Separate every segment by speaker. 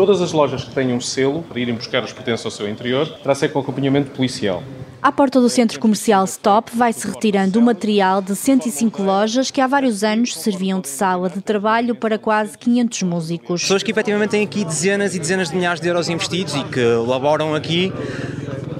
Speaker 1: Todas as lojas que tenham selo para irem buscar os pertences ao seu interior, terá ser com acompanhamento policial.
Speaker 2: À porta do centro comercial Stop vai-se retirando o material de 105 lojas que há vários anos serviam de sala de trabalho para quase 500 músicos.
Speaker 3: Pessoas que efetivamente têm aqui dezenas e dezenas de milhares de euros investidos e que laboram aqui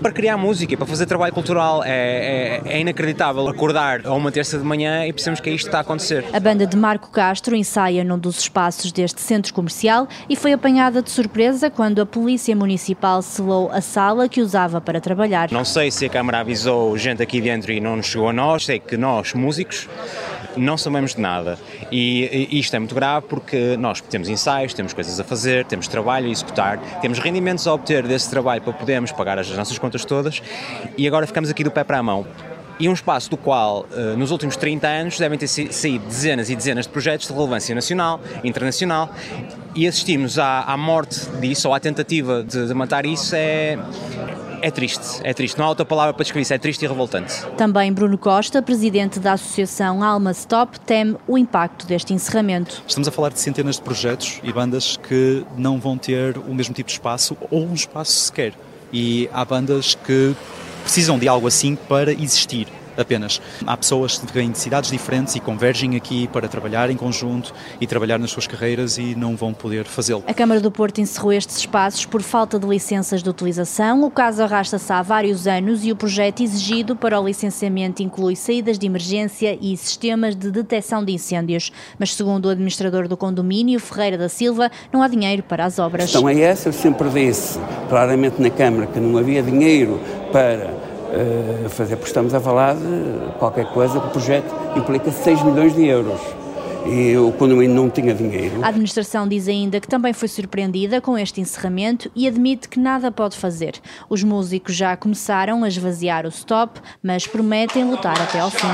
Speaker 3: para criar música, para fazer trabalho cultural. É, é, é, inacreditável acordar a uma terça de manhã e percebemos que é isto que está a acontecer.
Speaker 2: A banda de Marco Castro ensaia num dos espaços deste centro comercial e foi apanhada de surpresa quando a Polícia Municipal selou a sala que usava para trabalhar.
Speaker 3: Não sei se a Câmara avisou gente aqui dentro e não nos chegou a nós, sei que nós, músicos, não sabemos de nada. E, e isto é muito grave porque nós temos ensaios, temos coisas a fazer, temos trabalho a executar, temos rendimentos a obter desse trabalho para podermos pagar as nossas contas todas e agora ficamos aqui do pé para a mão e um espaço do qual, eh, nos últimos 30 anos, devem ter saído dezenas e dezenas de projetos de relevância nacional, internacional, e assistimos à, à morte disso, ou à tentativa de, de matar isso, é, é triste, é triste. Não há outra palavra para descrever isso, é triste e revoltante.
Speaker 2: Também Bruno Costa, presidente da associação Alma Stop, teme o impacto deste encerramento.
Speaker 4: Estamos a falar de centenas de projetos e bandas que não vão ter o mesmo tipo de espaço ou um espaço sequer. E há bandas que precisam de algo assim para existir apenas. Há pessoas que têm necessidades diferentes e convergem aqui para trabalhar em conjunto e trabalhar nas suas carreiras e não vão poder fazê-lo.
Speaker 2: A Câmara do Porto encerrou estes espaços por falta de licenças de utilização. O caso arrasta-se há vários anos e o projeto exigido para o licenciamento inclui saídas de emergência e sistemas de detecção de incêndios. Mas, segundo o administrador do condomínio, Ferreira da Silva, não há dinheiro para as obras. A
Speaker 5: questão é essa, eu sempre disse claramente na Câmara que não havia dinheiro para uh, fazer, porque estamos a falar de qualquer coisa que o projeto implica 6 milhões de euros e o condomínio não tinha dinheiro.
Speaker 2: A administração diz ainda que também foi surpreendida com este encerramento e admite que nada pode fazer. Os músicos já começaram a esvaziar o stop, mas prometem lutar até ao fim.